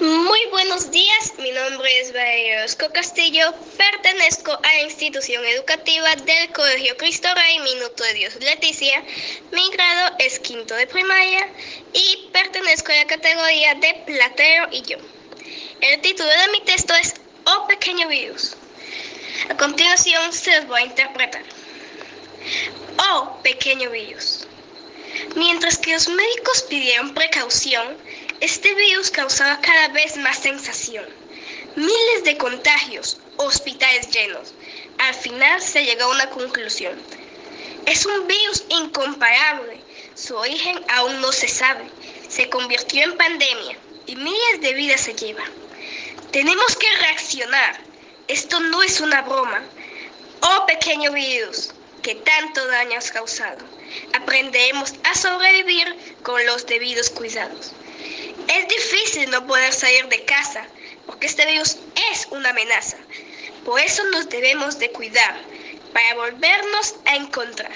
Muy buenos días, mi nombre es Valerio Castillo, pertenezco a la institución educativa del Colegio Cristo Rey Minuto de Dios Leticia, mi grado es quinto de primaria y pertenezco a la categoría de Platero y yo. El título de mi texto es Oh pequeño virus. A continuación se los voy a interpretar. Oh pequeño virus. Mientras que los médicos pidieron precaución, este virus causaba cada vez más sensación. Miles de contagios, hospitales llenos. Al final se llegó a una conclusión. Es un virus incomparable. Su origen aún no se sabe. Se convirtió en pandemia y miles de vidas se lleva. Tenemos que reaccionar. Esto no es una broma. Oh pequeño virus que tanto daño has causado. Aprenderemos a sobrevivir con los debidos cuidados. Es difícil no poder salir de casa porque este virus es una amenaza. Por eso nos debemos de cuidar para volvernos a encontrar.